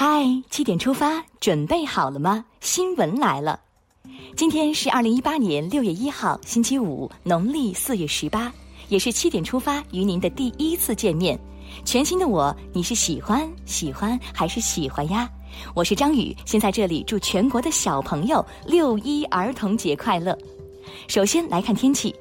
嗨，七点出发，准备好了吗？新闻来了，今天是二零一八年六月一号，星期五，农历四月十八，也是七点出发与您的第一次见面。全新的我，你是喜欢喜欢还是喜欢呀？我是张宇，先在这里祝全国的小朋友六一儿童节快乐。首先来看天气。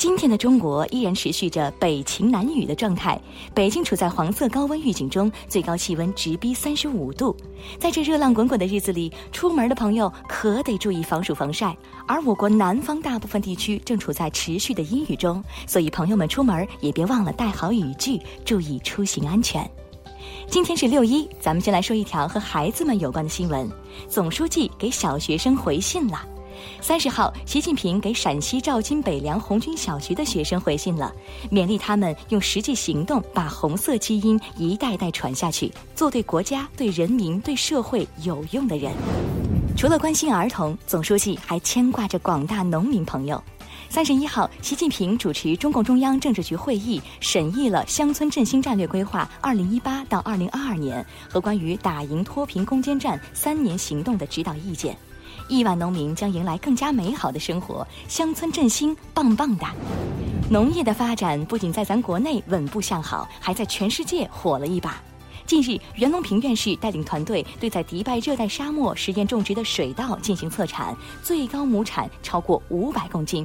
今天的中国依然持续着北晴南雨的状态，北京处在黄色高温预警中，最高气温直逼三十五度。在这热浪滚滚的日子里，出门的朋友可得注意防暑防晒。而我国南方大部分地区正处在持续的阴雨中，所以朋友们出门也别忘了带好雨具，注意出行安全。今天是六一，咱们先来说一条和孩子们有关的新闻：总书记给小学生回信了。三十号，习近平给陕西赵金北梁红军小学的学生回信了，勉励他们用实际行动把红色基因一代代传下去，做对国家、对人民、对社会有用的人。除了关心儿童，总书记还牵挂着广大农民朋友。三十一号，习近平主持中共中央政治局会议，审议了乡村振兴战略规划（二零一八到二零二二年）和关于打赢脱贫攻坚战三年行动的指导意见。亿万农民将迎来更加美好的生活，乡村振兴棒棒哒！农业的发展不仅在咱国内稳步向好，还在全世界火了一把。近日，袁隆平院士带领团队对在迪拜热带沙漠实验种植的水稻进行测产，最高亩产超过五百公斤，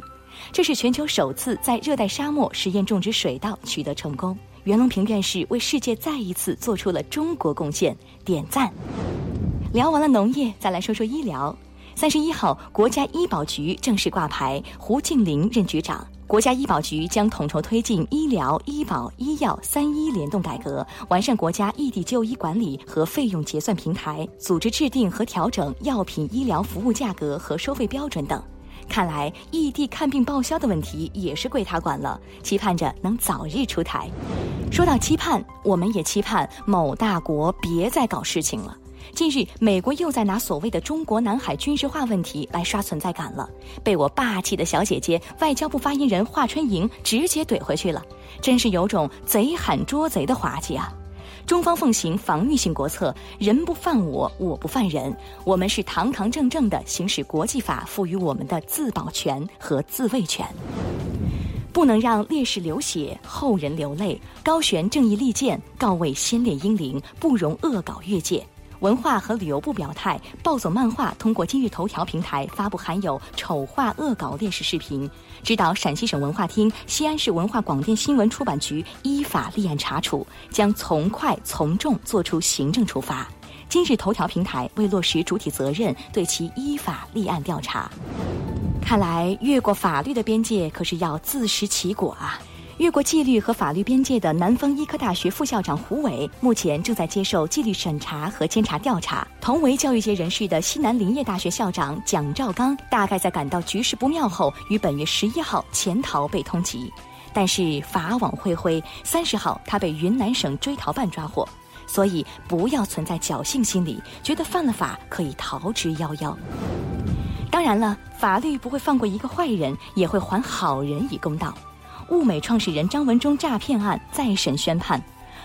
这是全球首次在热带沙漠实验种植水稻取得成功。袁隆平院士为世界再一次做出了中国贡献，点赞！聊完了农业，再来说说医疗。三十一号，国家医保局正式挂牌，胡静林任局长。国家医保局将统筹推进医疗、医保、医药三医联动改革，完善国家异地就医管理和费用结算平台，组织制定和调整药品、医疗服务价格和收费标准等。看来异地看病报销的问题也是归他管了，期盼着能早日出台。说到期盼，我们也期盼某大国别再搞事情了。近日，美国又在拿所谓的中国南海军事化问题来刷存在感了，被我霸气的小姐姐外交部发言人华春莹直接怼回去了，真是有种贼喊捉贼的滑稽啊！中方奉行防御性国策，人不犯我，我不犯人，我们是堂堂正正的行使国际法赋予我们的自保权和自卫权，不能让烈士流血，后人流泪，高悬正义利剑，告慰先烈英灵，不容恶搞越界。文化和旅游部表态，暴走漫画通过今日头条平台发布含有丑化恶搞烈士视频，指导陕西省文化厅、西安市文化广电新闻出版局依法立案查处，将从快从重作出行政处罚。今日头条平台为落实主体责任，对其依法立案调查。看来越过法律的边界，可是要自食其果啊！越过纪律和法律边界的南方医科大学副校长胡伟，目前正在接受纪律审查和监察调查。同为教育界人士的西南林业大学校长蒋兆刚，大概在感到局势不妙后，于本月十一号潜逃被通缉。但是法网恢恢，三十号他被云南省追逃办抓获。所以不要存在侥幸心理，觉得犯了法可以逃之夭夭。当然了，法律不会放过一个坏人，也会还好人以公道。物美创始人张文中诈骗案再审宣判，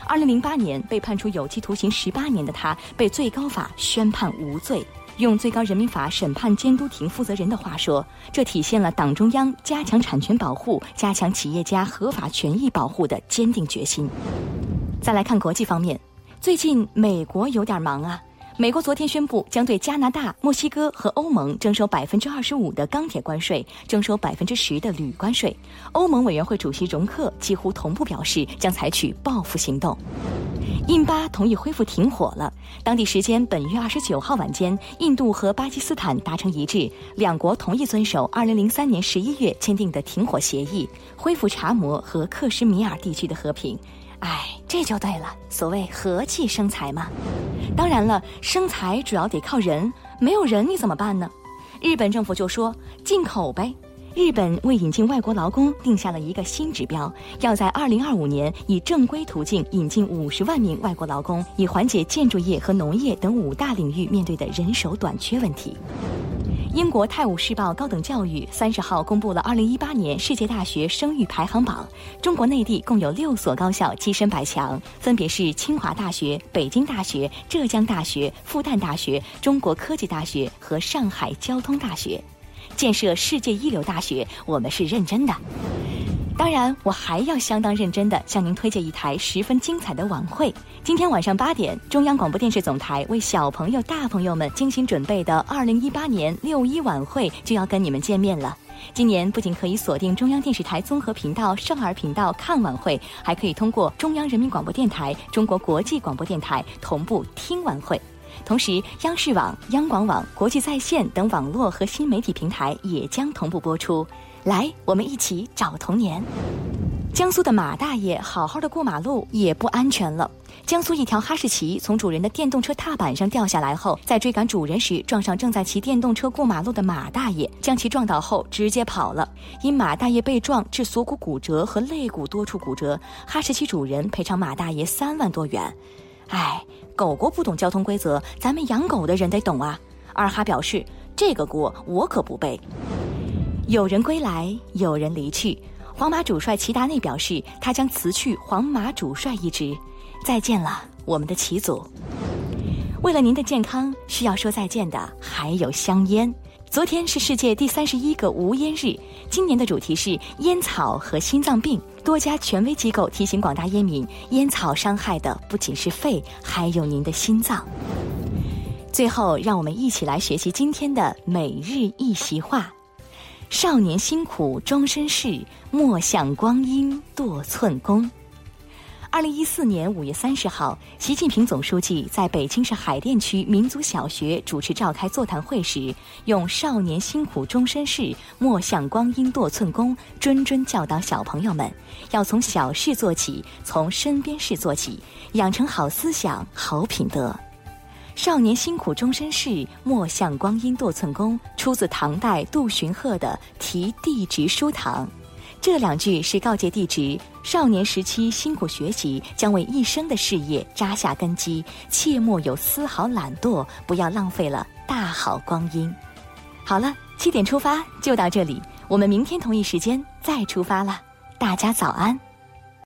二零零八年被判处有期徒刑十八年的他，被最高法宣判无罪。用最高人民法审判监督庭负责人的话说，这体现了党中央加强产权保护、加强企业家合法权益保护的坚定决心。再来看国际方面，最近美国有点忙啊。美国昨天宣布，将对加拿大、墨西哥和欧盟征收百分之二十五的钢铁关税，征收百分之十的铝关税。欧盟委员会主席容克几乎同步表示，将采取报复行动。印巴同意恢复停火了。当地时间本月二十九号晚间，印度和巴基斯坦达成一致，两国同意遵守二零零三年十一月签订的停火协议，恢复查谟和克什米尔地区的和平。哎，这就对了，所谓和气生财嘛。当然了，生财主要得靠人，没有人你怎么办呢？日本政府就说进口呗。日本为引进外国劳工定下了一个新指标，要在二零二五年以正规途径引进五十万名外国劳工，以缓解建筑业和农业等五大领域面对的人手短缺问题。英国《泰晤士报》高等教育三十号公布了二零一八年世界大学声誉排行榜，中国内地共有六所高校跻身百强，分别是清华大学、北京大学、浙江大学、复旦大学、中国科技大学和上海交通大学。建设世界一流大学，我们是认真的。当然，我还要相当认真地向您推荐一台十分精彩的晚会。今天晚上八点，中央广播电视总台为小朋友、大朋友们精心准备的二零一八年六一晚会就要跟你们见面了。今年不仅可以锁定中央电视台综合频道少儿频道看晚会，还可以通过中央人民广播电台、中国国际广播电台同步听晚会。同时，央视网、央广网、国际在线等网络和新媒体平台也将同步播出。来，我们一起找童年。江苏的马大爷好好的过马路也不安全了。江苏一条哈士奇从主人的电动车踏板上掉下来后，在追赶主人时撞上正在骑电动车过马路的马大爷，将其撞倒后直接跑了。因马大爷被撞致锁骨骨折和肋骨多处骨折，哈士奇主人赔偿马大爷三万多元。哎，狗狗不懂交通规则，咱们养狗的人得懂啊。二哈表示，这个锅我可不背。有人归来，有人离去。皇马主帅齐达内表示，他将辞去皇马主帅一职。再见了，我们的齐祖。为了您的健康，需要说再见的还有香烟。昨天是世界第三十一个无烟日，今年的主题是烟草和心脏病。多家权威机构提醒广大烟民，烟草伤害的不仅是肺，还有您的心脏。最后，让我们一起来学习今天的每日一席话。少年辛苦终身事，莫向光阴度寸功。二零一四年五月三十号，习近平总书记在北京市海淀区民族小学主持召开座谈会时，用“少年辛苦终身事，莫向光阴惰寸功”谆谆教导小朋友们，要从小事做起，从身边事做起，养成好思想、好品德。少年辛苦终身事，莫向光阴惰寸功。出自唐代杜荀鹤的《题弟侄书堂》，这两句是告诫弟侄：少年时期辛苦学习，将为一生的事业扎下根基，切莫有丝毫懒惰，不要浪费了大好光阴。好了，七点出发就到这里，我们明天同一时间再出发了。大家早安。